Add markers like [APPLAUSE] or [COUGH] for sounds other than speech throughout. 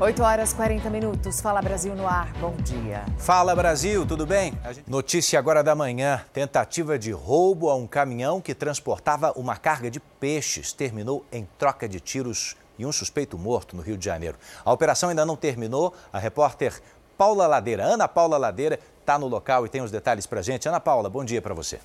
8 horas 40 minutos. Fala Brasil no ar. Bom dia. Fala Brasil, tudo bem? Notícia agora da manhã: tentativa de roubo a um caminhão que transportava uma carga de peixes terminou em troca de tiros e um suspeito morto no Rio de Janeiro. A operação ainda não terminou. A repórter Paula Ladeira, Ana Paula Ladeira, está no local e tem os detalhes para gente. Ana Paula, bom dia para você.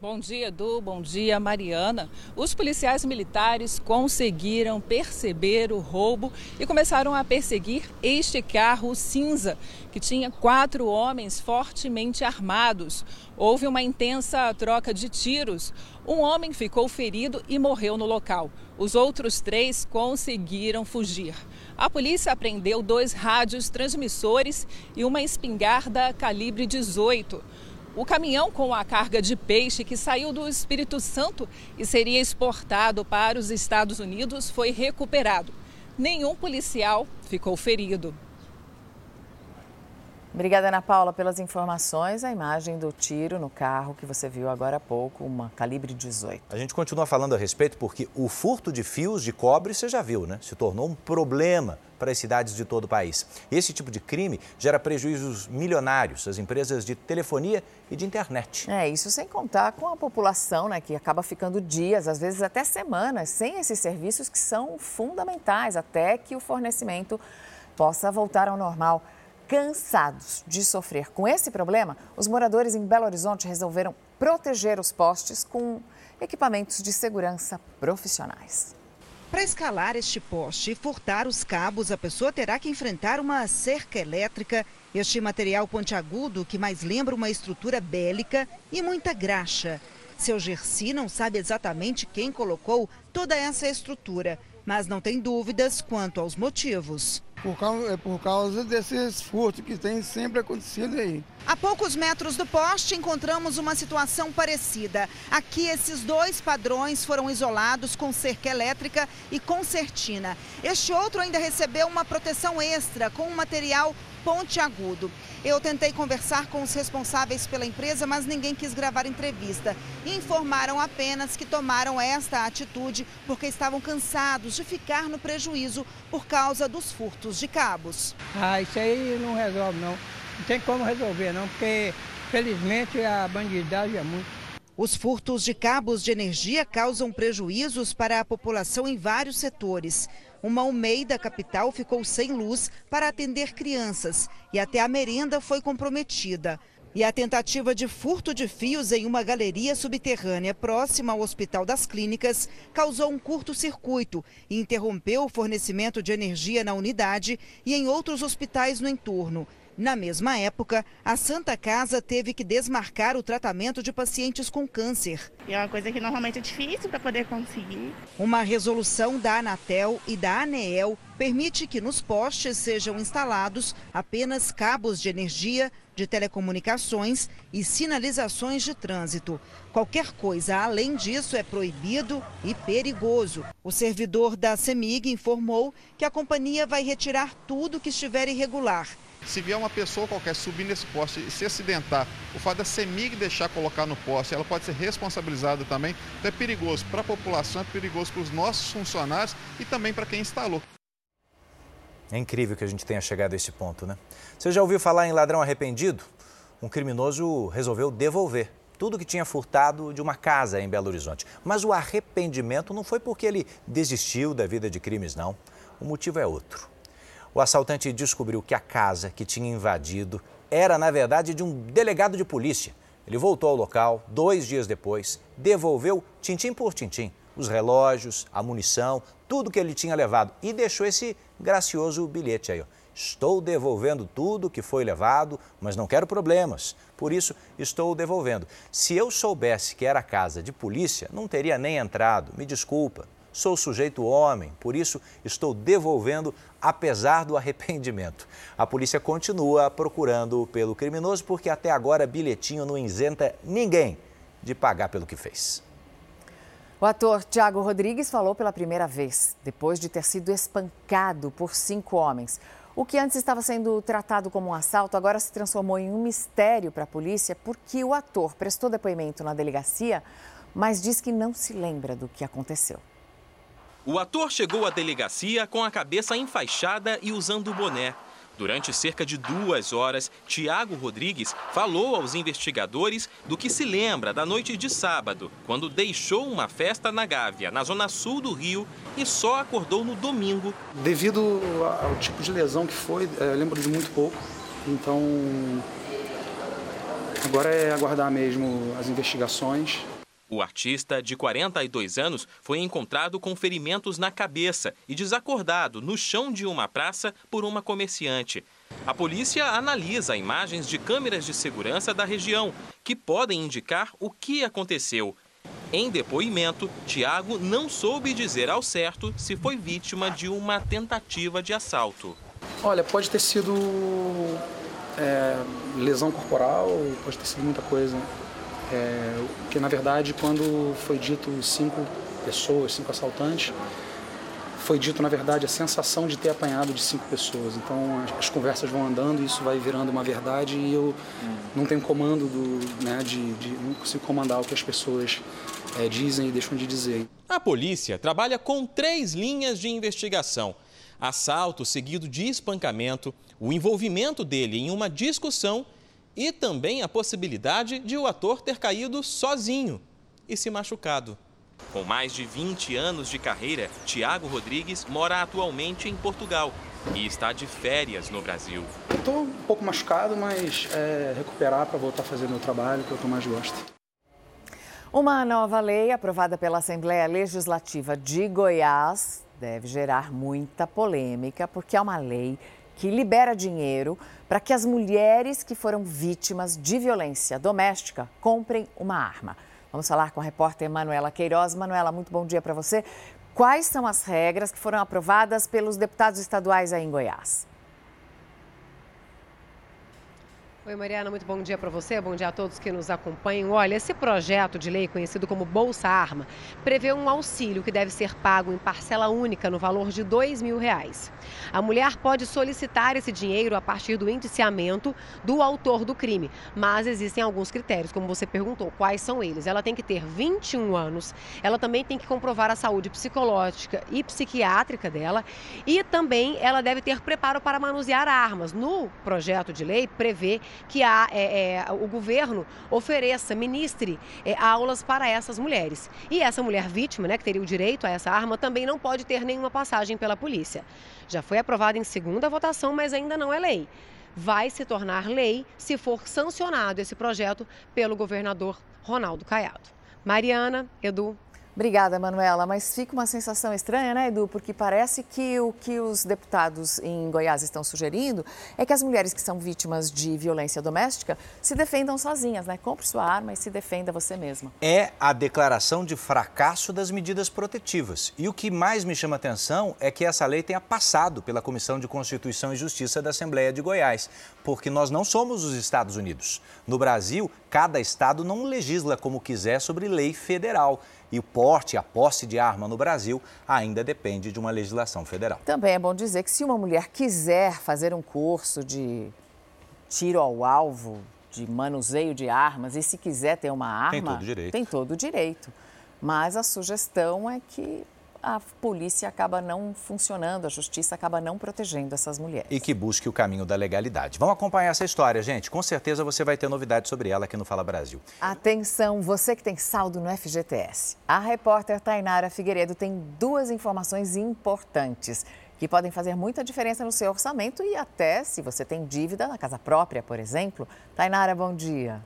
Bom dia, Edu. Bom dia, Mariana. Os policiais militares conseguiram perceber o roubo e começaram a perseguir este carro cinza, que tinha quatro homens fortemente armados. Houve uma intensa troca de tiros. Um homem ficou ferido e morreu no local. Os outros três conseguiram fugir. A polícia apreendeu dois rádios transmissores e uma espingarda calibre 18. O caminhão com a carga de peixe que saiu do Espírito Santo e seria exportado para os Estados Unidos foi recuperado. Nenhum policial ficou ferido. Obrigada, Ana Paula, pelas informações. A imagem do tiro no carro que você viu agora há pouco, uma calibre 18. A gente continua falando a respeito porque o furto de fios de cobre, você já viu, né? Se tornou um problema para as cidades de todo o país. Esse tipo de crime gera prejuízos milionários às empresas de telefonia e de internet. É, isso sem contar com a população, né, que acaba ficando dias, às vezes até semanas, sem esses serviços que são fundamentais até que o fornecimento possa voltar ao normal. Cansados de sofrer com esse problema, os moradores em Belo Horizonte resolveram proteger os postes com equipamentos de segurança profissionais. Para escalar este poste e furtar os cabos, a pessoa terá que enfrentar uma cerca elétrica, este material pontiagudo que mais lembra uma estrutura bélica e muita graxa. Seu Gersi não sabe exatamente quem colocou toda essa estrutura, mas não tem dúvidas quanto aos motivos. Por causa, é por causa desses furtos que tem sempre acontecido aí. A poucos metros do poste encontramos uma situação parecida. Aqui esses dois padrões foram isolados com cerca elétrica e concertina. Este outro ainda recebeu uma proteção extra com um material pontiagudo. Eu tentei conversar com os responsáveis pela empresa, mas ninguém quis gravar entrevista. Informaram apenas que tomaram esta atitude porque estavam cansados de ficar no prejuízo por causa dos furtos de cabos. Ah, isso aí não resolve não. Não tem como resolver não, porque felizmente a bandidagem é muito. Os furtos de cabos de energia causam prejuízos para a população em vários setores. Uma Almeida capital ficou sem luz para atender crianças e até a merenda foi comprometida. E a tentativa de furto de fios em uma galeria subterrânea próxima ao Hospital das Clínicas causou um curto-circuito e interrompeu o fornecimento de energia na unidade e em outros hospitais no entorno. Na mesma época, a Santa Casa teve que desmarcar o tratamento de pacientes com câncer. E é uma coisa que normalmente é difícil para poder conseguir. Uma resolução da Anatel e da ANEEL permite que nos postes sejam instalados apenas cabos de energia, de telecomunicações e sinalizações de trânsito. Qualquer coisa além disso é proibido e perigoso. O servidor da CEMIG informou que a companhia vai retirar tudo que estiver irregular se vier uma pessoa qualquer subir nesse poste e se acidentar, o fato da CEMIG deixar colocar no poste, ela pode ser responsabilizada também. Então é perigoso para a população, é perigoso para os nossos funcionários e também para quem instalou. É incrível que a gente tenha chegado a esse ponto, né? Você já ouviu falar em ladrão arrependido? Um criminoso resolveu devolver tudo que tinha furtado de uma casa em Belo Horizonte. Mas o arrependimento não foi porque ele desistiu da vida de crimes, não. O motivo é outro. O assaltante descobriu que a casa que tinha invadido era, na verdade, de um delegado de polícia. Ele voltou ao local dois dias depois, devolveu tintim por tintim os relógios, a munição, tudo que ele tinha levado e deixou esse gracioso bilhete aí. Ó. Estou devolvendo tudo que foi levado, mas não quero problemas. Por isso, estou devolvendo. Se eu soubesse que era casa de polícia, não teria nem entrado. Me desculpa. Sou sujeito homem, por isso estou devolvendo, apesar do arrependimento. A polícia continua procurando pelo criminoso porque até agora bilhetinho não isenta ninguém de pagar pelo que fez. O ator Tiago Rodrigues falou pela primeira vez, depois de ter sido espancado por cinco homens. O que antes estava sendo tratado como um assalto agora se transformou em um mistério para a polícia porque o ator prestou depoimento na delegacia, mas diz que não se lembra do que aconteceu. O ator chegou à delegacia com a cabeça enfaixada e usando boné. Durante cerca de duas horas, Tiago Rodrigues falou aos investigadores do que se lembra da noite de sábado, quando deixou uma festa na Gávea, na zona sul do Rio, e só acordou no domingo. Devido ao tipo de lesão que foi, é, eu lembro de muito pouco. Então, agora é aguardar mesmo as investigações. O artista, de 42 anos, foi encontrado com ferimentos na cabeça e desacordado no chão de uma praça por uma comerciante. A polícia analisa imagens de câmeras de segurança da região, que podem indicar o que aconteceu. Em depoimento, Tiago não soube dizer ao certo se foi vítima de uma tentativa de assalto. Olha, pode ter sido é, lesão corporal, pode ter sido muita coisa. É, que na verdade, quando foi dito cinco pessoas, cinco assaltantes, foi dito na verdade a sensação de ter apanhado de cinco pessoas. Então as, as conversas vão andando, isso vai virando uma verdade e eu não tenho comando do, né, de, de não consigo comandar o que as pessoas é, dizem e deixam de dizer. A polícia trabalha com três linhas de investigação: assalto seguido de espancamento, o envolvimento dele em uma discussão e também a possibilidade de o ator ter caído sozinho e se machucado. Com mais de 20 anos de carreira, Tiago Rodrigues mora atualmente em Portugal e está de férias no Brasil. Estou um pouco machucado, mas é, recuperar para voltar a fazer meu trabalho, que é o que eu mais gosto. Uma nova lei aprovada pela Assembleia Legislativa de Goiás deve gerar muita polêmica, porque é uma lei que libera dinheiro para que as mulheres que foram vítimas de violência doméstica comprem uma arma. Vamos falar com a repórter Manuela Queiroz. Manuela, muito bom dia para você. Quais são as regras que foram aprovadas pelos deputados estaduais aí em Goiás? Oi, Mariana, muito bom dia para você, bom dia a todos que nos acompanham. Olha, esse projeto de lei, conhecido como Bolsa Arma, prevê um auxílio que deve ser pago em parcela única no valor de dois mil reais. A mulher pode solicitar esse dinheiro a partir do indiciamento do autor do crime, mas existem alguns critérios, como você perguntou, quais são eles? Ela tem que ter 21 anos, ela também tem que comprovar a saúde psicológica e psiquiátrica dela e também ela deve ter preparo para manusear armas. No projeto de lei prevê que a, é, é, o governo ofereça, ministre é, aulas para essas mulheres. E essa mulher vítima, né, que teria o direito a essa arma, também não pode ter nenhuma passagem pela polícia. Já foi aprovada em segunda votação, mas ainda não é lei. Vai se tornar lei se for sancionado esse projeto pelo governador Ronaldo Caiado. Mariana, Edu, Obrigada, Manuela. Mas fica uma sensação estranha, né, Edu? Porque parece que o que os deputados em Goiás estão sugerindo é que as mulheres que são vítimas de violência doméstica se defendam sozinhas, né? Compre sua arma e se defenda você mesma. É a declaração de fracasso das medidas protetivas. E o que mais me chama atenção é que essa lei tenha passado pela Comissão de Constituição e Justiça da Assembleia de Goiás, porque nós não somos os Estados Unidos. No Brasil, cada estado não legisla como quiser sobre lei federal e o porte, a posse de arma no Brasil ainda depende de uma legislação federal. Também é bom dizer que se uma mulher quiser fazer um curso de tiro ao alvo, de manuseio de armas, e se quiser ter uma arma, tem todo o direito. Tem todo o direito. Mas a sugestão é que a polícia acaba não funcionando, a justiça acaba não protegendo essas mulheres. E que busque o caminho da legalidade. Vamos acompanhar essa história, gente. Com certeza você vai ter novidades sobre ela aqui no Fala Brasil. Atenção, você que tem saldo no FGTS. A repórter Tainara Figueiredo tem duas informações importantes que podem fazer muita diferença no seu orçamento e até se você tem dívida na casa própria, por exemplo. Tainara, bom dia.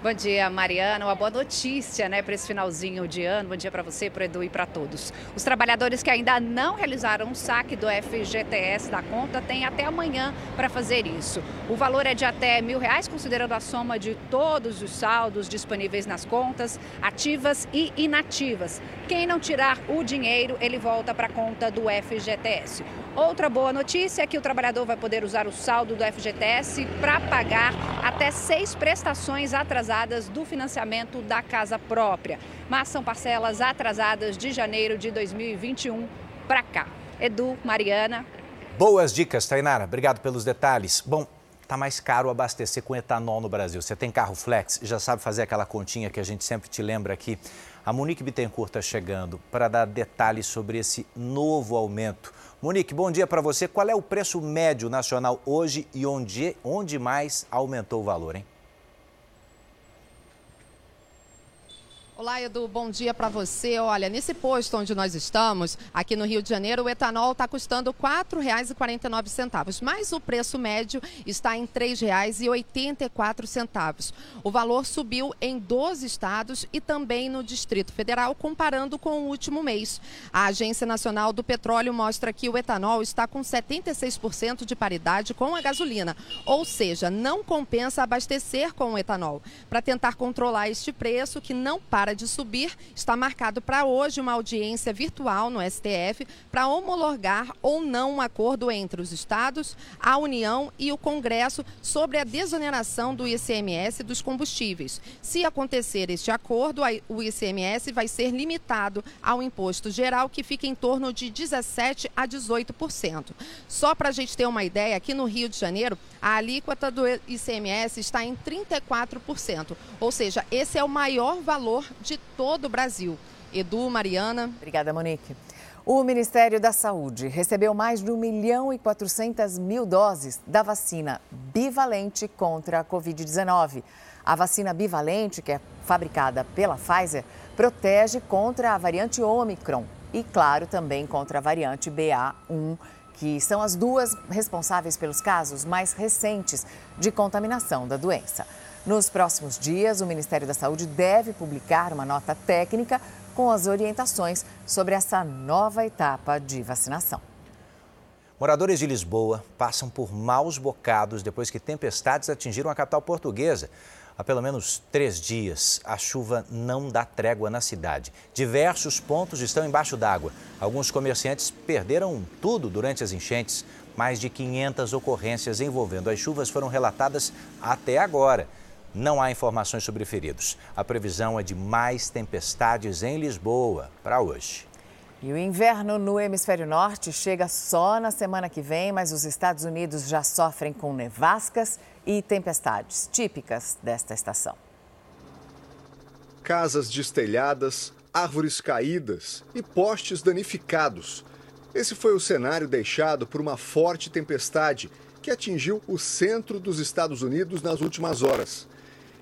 Bom dia, Mariana. Uma boa notícia, né, para esse finalzinho de ano. Bom dia para você, para Edu e para todos. Os trabalhadores que ainda não realizaram o saque do FGTS da conta têm até amanhã para fazer isso. O valor é de até mil reais, considerando a soma de todos os saldos disponíveis nas contas, ativas e inativas. Quem não tirar o dinheiro, ele volta para a conta do FGTS. Outra boa notícia é que o trabalhador vai poder usar o saldo do FGTS para pagar até seis prestações atrasadas do financiamento da casa própria. Mas são parcelas atrasadas de janeiro de 2021 para cá. Edu, Mariana. Boas dicas, Tainara. Obrigado pelos detalhes. Bom, tá mais caro abastecer com etanol no Brasil. Você tem carro flex, já sabe fazer aquela continha que a gente sempre te lembra aqui. A Monique Bittencourt está chegando para dar detalhes sobre esse novo aumento. Monique, bom dia para você. Qual é o preço médio nacional hoje e onde, onde mais aumentou o valor, hein? Olá, Edu, bom dia para você. Olha, nesse posto onde nós estamos, aqui no Rio de Janeiro, o etanol está custando R$ 4,49, mas o preço médio está em R$ 3,84. O valor subiu em 12 estados e também no Distrito Federal, comparando com o último mês. A Agência Nacional do Petróleo mostra que o etanol está com 76% de paridade com a gasolina, ou seja, não compensa abastecer com o etanol. Para tentar controlar este preço, que não para de subir, está marcado para hoje uma audiência virtual no STF para homologar ou não um acordo entre os estados, a União e o Congresso sobre a desoneração do ICMS dos combustíveis. Se acontecer este acordo, o ICMS vai ser limitado ao imposto geral, que fica em torno de 17 a 18%. Só para a gente ter uma ideia, aqui no Rio de Janeiro, a alíquota do ICMS está em 34%, ou seja, esse é o maior valor de todo o Brasil. Edu, Mariana. Obrigada, Monique. O Ministério da Saúde recebeu mais de 1 milhão e 400 mil doses da vacina bivalente contra a Covid-19. A vacina bivalente, que é fabricada pela Pfizer, protege contra a variante Omicron e, claro, também contra a variante BA1, que são as duas responsáveis pelos casos mais recentes de contaminação da doença. Nos próximos dias, o Ministério da Saúde deve publicar uma nota técnica com as orientações sobre essa nova etapa de vacinação. Moradores de Lisboa passam por maus bocados depois que tempestades atingiram a capital portuguesa. Há pelo menos três dias, a chuva não dá trégua na cidade. Diversos pontos estão embaixo d'água. Alguns comerciantes perderam tudo durante as enchentes. Mais de 500 ocorrências envolvendo as chuvas foram relatadas até agora. Não há informações sobre feridos. A previsão é de mais tempestades em Lisboa para hoje. E o inverno no hemisfério norte chega só na semana que vem, mas os Estados Unidos já sofrem com nevascas e tempestades típicas desta estação. Casas destelhadas, árvores caídas e postes danificados. Esse foi o cenário deixado por uma forte tempestade que atingiu o centro dos Estados Unidos nas últimas horas.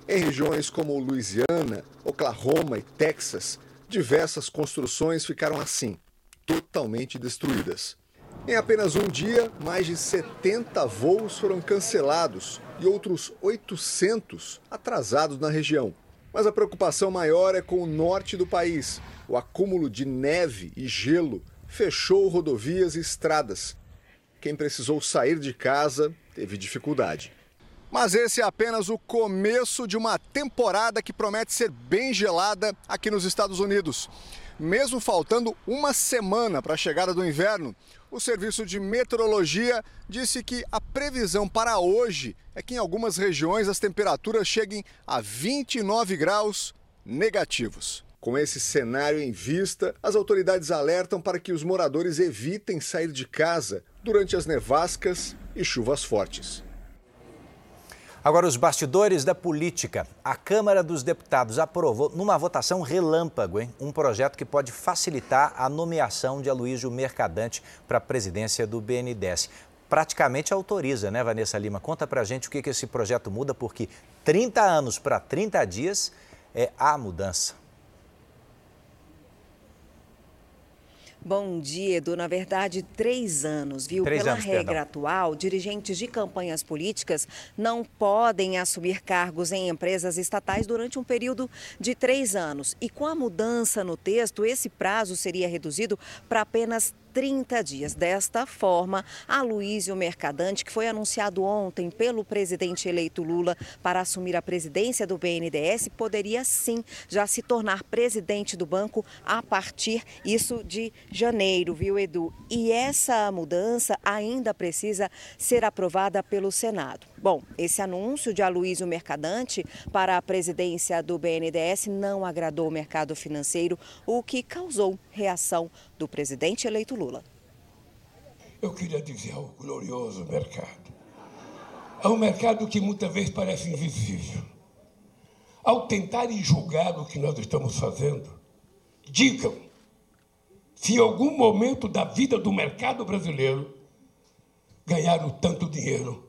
Em regiões como Louisiana, Oklahoma e Texas, diversas construções ficaram assim, totalmente destruídas. Em apenas um dia, mais de 70 voos foram cancelados e outros 800 atrasados na região. Mas a preocupação maior é com o norte do país. O acúmulo de neve e gelo fechou rodovias e estradas. Quem precisou sair de casa teve dificuldade. Mas esse é apenas o começo de uma temporada que promete ser bem gelada aqui nos Estados Unidos. Mesmo faltando uma semana para a chegada do inverno, o Serviço de Meteorologia disse que a previsão para hoje é que em algumas regiões as temperaturas cheguem a 29 graus negativos. Com esse cenário em vista, as autoridades alertam para que os moradores evitem sair de casa durante as nevascas e chuvas fortes. Agora, os bastidores da política. A Câmara dos Deputados aprovou, numa votação relâmpago, hein, um projeto que pode facilitar a nomeação de Aloysio Mercadante para a presidência do BNDES. Praticamente autoriza, né, Vanessa Lima? Conta pra gente o que, que esse projeto muda, porque 30 anos para 30 dias é a mudança. Bom dia, Edu. Na verdade, três anos, viu? Três Pela anos, regra perdão. atual, dirigentes de campanhas políticas não podem assumir cargos em empresas estatais durante um período de três anos. E com a mudança no texto, esse prazo seria reduzido para apenas 30 dias. Desta forma, a Mercadante, que foi anunciado ontem pelo presidente eleito Lula para assumir a presidência do BNDES, poderia sim já se tornar presidente do banco a partir isso de janeiro, viu, Edu? E essa mudança ainda precisa ser aprovada pelo Senado. Bom, esse anúncio de Aloysio Mercadante para a presidência do BNDES não agradou o mercado financeiro, o que causou reação do presidente eleito Lula. Eu queria dizer ao glorioso mercado, a um mercado que muitas vezes parece invisível. Ao tentarem julgar o que nós estamos fazendo, digam se em algum momento da vida do mercado brasileiro ganharam tanto dinheiro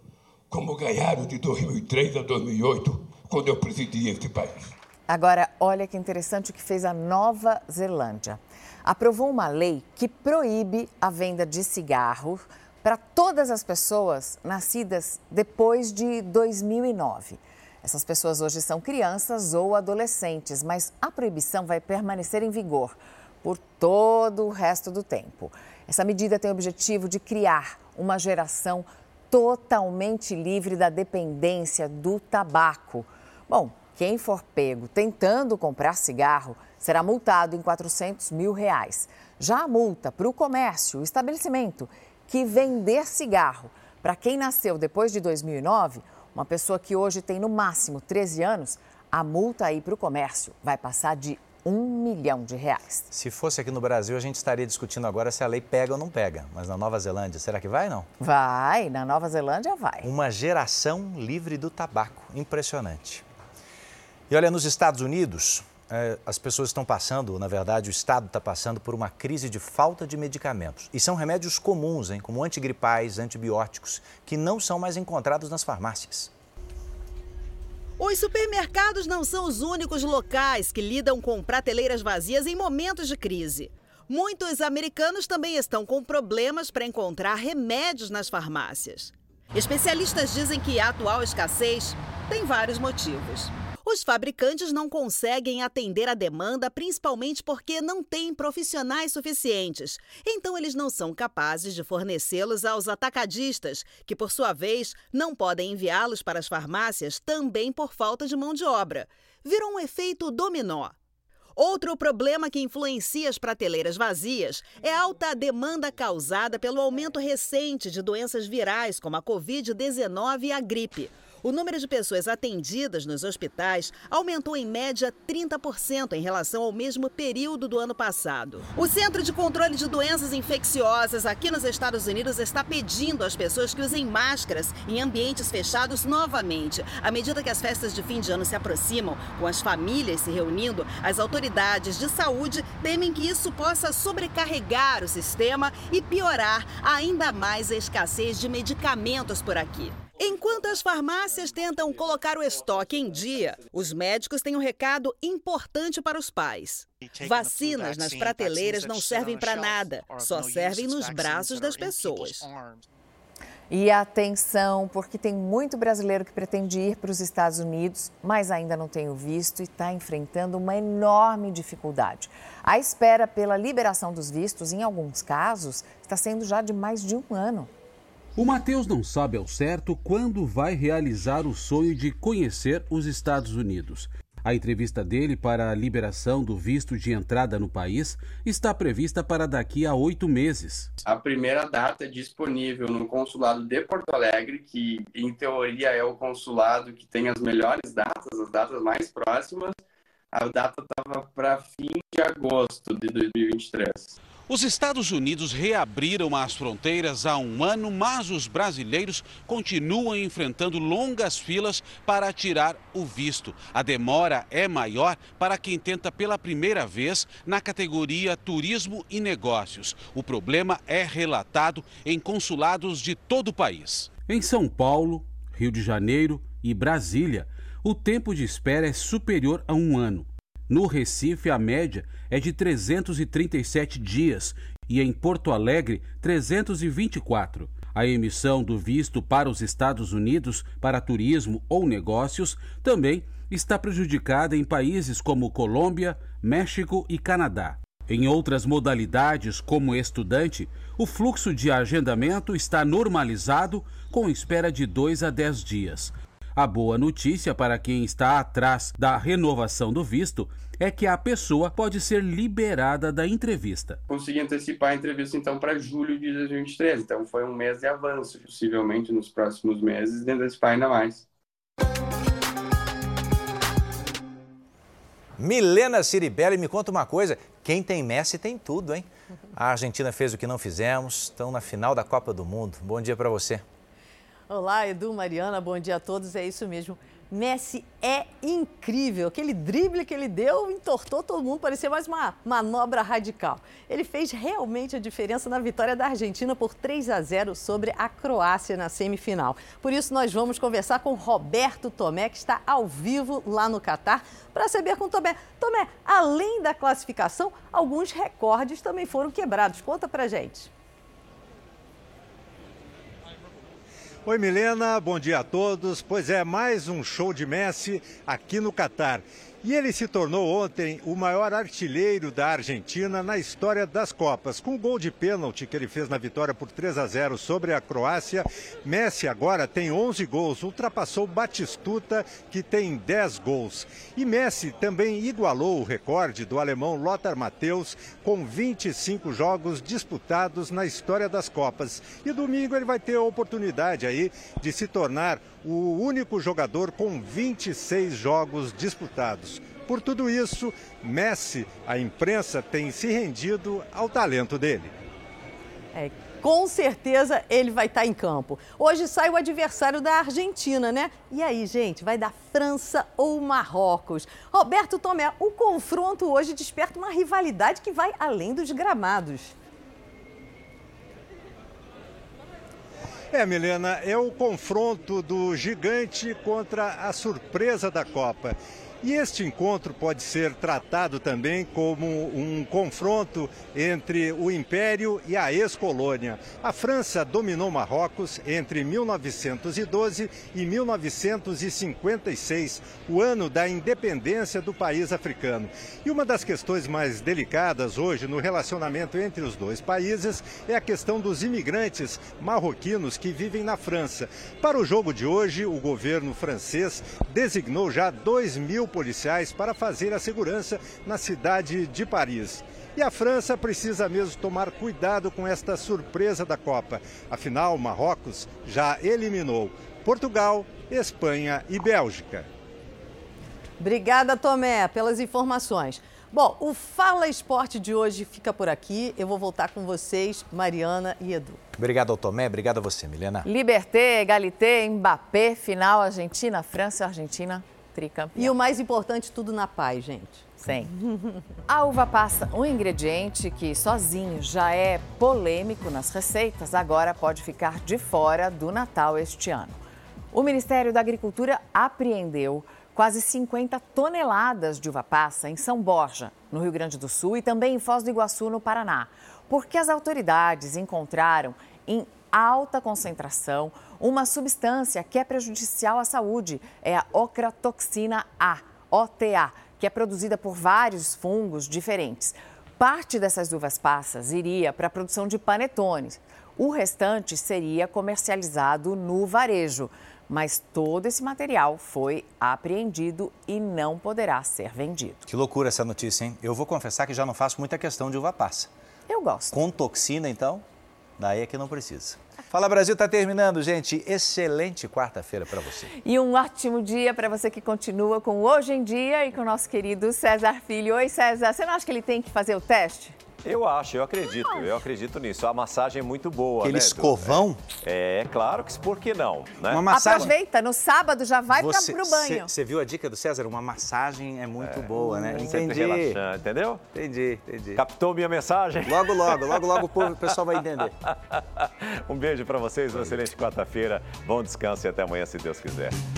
como ganharam de 2003 a 2008, quando eu presidi este país. Agora, olha que interessante o que fez a Nova Zelândia. Aprovou uma lei que proíbe a venda de cigarro para todas as pessoas nascidas depois de 2009. Essas pessoas hoje são crianças ou adolescentes, mas a proibição vai permanecer em vigor por todo o resto do tempo. Essa medida tem o objetivo de criar uma geração totalmente livre da dependência do tabaco. Bom, quem for pego tentando comprar cigarro será multado em 400 mil reais. Já a multa para o comércio, o estabelecimento que vender cigarro para quem nasceu depois de 2009, uma pessoa que hoje tem no máximo 13 anos, a multa aí para o comércio vai passar de um milhão de reais. Se fosse aqui no Brasil, a gente estaria discutindo agora se a lei pega ou não pega. Mas na Nova Zelândia, será que vai não? Vai, na Nova Zelândia vai. Uma geração livre do tabaco. Impressionante. E olha, nos Estados Unidos, é, as pessoas estão passando, na verdade, o Estado está passando por uma crise de falta de medicamentos. E são remédios comuns, hein, como antigripais, antibióticos, que não são mais encontrados nas farmácias. Os supermercados não são os únicos locais que lidam com prateleiras vazias em momentos de crise. Muitos americanos também estão com problemas para encontrar remédios nas farmácias. Especialistas dizem que a atual escassez tem vários motivos. Os fabricantes não conseguem atender a demanda, principalmente porque não têm profissionais suficientes. Então, eles não são capazes de fornecê-los aos atacadistas, que, por sua vez, não podem enviá-los para as farmácias também por falta de mão de obra. Virou um efeito dominó. Outro problema que influencia as prateleiras vazias é a alta demanda causada pelo aumento recente de doenças virais como a Covid-19 e a gripe. O número de pessoas atendidas nos hospitais aumentou em média 30% em relação ao mesmo período do ano passado. O Centro de Controle de Doenças Infecciosas aqui nos Estados Unidos está pedindo às pessoas que usem máscaras em ambientes fechados novamente. À medida que as festas de fim de ano se aproximam, com as famílias se reunindo, as autoridades de saúde temem que isso possa sobrecarregar o sistema e piorar ainda mais a escassez de medicamentos por aqui. Enquanto as farmácias tentam colocar o estoque em dia, os médicos têm um recado importante para os pais. Vacinas nas prateleiras não servem para nada, só servem nos braços das pessoas. E atenção, porque tem muito brasileiro que pretende ir para os Estados Unidos, mas ainda não tem o visto e está enfrentando uma enorme dificuldade. A espera pela liberação dos vistos, em alguns casos, está sendo já de mais de um ano. O Matheus não sabe ao certo quando vai realizar o sonho de conhecer os Estados Unidos. A entrevista dele para a liberação do visto de entrada no país está prevista para daqui a oito meses. A primeira data disponível no consulado de Porto Alegre, que em teoria é o consulado que tem as melhores datas, as datas mais próximas, a data estava para fim de agosto de 2023. Os Estados Unidos reabriram as fronteiras há um ano, mas os brasileiros continuam enfrentando longas filas para tirar o visto. A demora é maior para quem tenta pela primeira vez na categoria Turismo e Negócios. O problema é relatado em consulados de todo o país. Em São Paulo, Rio de Janeiro e Brasília, o tempo de espera é superior a um ano. No Recife, a média é de 337 dias e em Porto Alegre, 324. A emissão do visto para os Estados Unidos para turismo ou negócios também está prejudicada em países como Colômbia, México e Canadá. Em outras modalidades, como estudante, o fluxo de agendamento está normalizado com espera de 2 a 10 dias. A boa notícia para quem está atrás da renovação do visto é que a pessoa pode ser liberada da entrevista. Consegui antecipar a entrevista então para julho de 2023, então foi um mês de avanço. Possivelmente nos próximos meses, de antecipar ainda mais. Milena Ciribelli, me conta uma coisa: quem tem Messi tem tudo, hein? A Argentina fez o que não fizemos, estão na final da Copa do Mundo. Bom dia para você. Olá, Edu, Mariana, bom dia a todos. É isso mesmo. Messi é incrível. Aquele drible que ele deu entortou todo mundo, parecia mais uma manobra radical. Ele fez realmente a diferença na vitória da Argentina por 3 a 0 sobre a Croácia na semifinal. Por isso, nós vamos conversar com Roberto Tomé, que está ao vivo lá no Catar, para saber com Tomé. Tomé, além da classificação, alguns recordes também foram quebrados. Conta pra gente. Oi, Milena, bom dia a todos. Pois é, mais um show de Messi aqui no Catar. E ele se tornou ontem o maior artilheiro da Argentina na história das Copas. Com o gol de pênalti que ele fez na vitória por 3 a 0 sobre a Croácia, Messi agora tem 11 gols, ultrapassou Batistuta, que tem 10 gols. E Messi também igualou o recorde do alemão Lothar Matthäus com 25 jogos disputados na história das Copas. E domingo ele vai ter a oportunidade aí de se tornar o único jogador com 26 jogos disputados. Por tudo isso, Messi, a imprensa tem se rendido ao talento dele. É, com certeza ele vai estar em campo. Hoje sai o adversário da Argentina, né? E aí, gente, vai dar França ou Marrocos? Roberto Tomé, o confronto hoje desperta uma rivalidade que vai além dos gramados. É, Milena, é o confronto do gigante contra a surpresa da Copa. E este encontro pode ser tratado também como um confronto entre o Império e a ex-colônia. A França dominou Marrocos entre 1912 e 1956, o ano da independência do país africano. E uma das questões mais delicadas hoje no relacionamento entre os dois países é a questão dos imigrantes marroquinos que vivem na França. Para o jogo de hoje, o governo francês designou já 2 mil policiais para fazer a segurança na cidade de Paris. E a França precisa mesmo tomar cuidado com esta surpresa da Copa. Afinal, Marrocos já eliminou Portugal, Espanha e Bélgica. Obrigada, Tomé, pelas informações. Bom, o Fala Esporte de hoje fica por aqui. Eu vou voltar com vocês, Mariana e Edu. Obrigado ao Tomé, obrigado a você, Milena. Liberté, Egalité, Mbappé, final Argentina, França, Argentina, tricampeão. E o mais importante, tudo na paz, gente. Sim. [LAUGHS] A uva passa, um ingrediente que sozinho já é polêmico nas receitas, agora pode ficar de fora do Natal este ano. O Ministério da Agricultura apreendeu quase 50 toneladas de uva passa em São Borja, no Rio Grande do Sul, e também em Foz do Iguaçu, no Paraná, porque as autoridades encontraram em alta concentração uma substância que é prejudicial à saúde, é a ocratoxina A, OTA, que é produzida por vários fungos diferentes. Parte dessas uvas passas iria para a produção de panetones. O restante seria comercializado no varejo. Mas todo esse material foi apreendido e não poderá ser vendido. Que loucura essa notícia, hein? Eu vou confessar que já não faço muita questão de uva passa. Eu gosto. Com toxina, então, daí é que não precisa. Fala Brasil está terminando, gente. Excelente quarta-feira para você. E um ótimo dia para você que continua com Hoje em Dia e com o nosso querido César Filho. Oi, César. Você não acha que ele tem que fazer o teste? Eu acho, eu acredito, eu acredito nisso. A massagem é muito boa, Aquele né? escovão? É, é, claro que por que não, né? Uma massagem... Aproveita, no sábado já vai Você- para o banho. Você viu a dica do César? Uma massagem é muito boa, né? Sempre relaxante, entendeu? Entendi, entendi. Captou minha mensagem? Logo, logo, logo, logo o povo- o pessoal vai entender. [LAUGHS] um beijo para vocês, uma excelente quarta-feira. Bom descanso e até amanhã, se Deus quiser.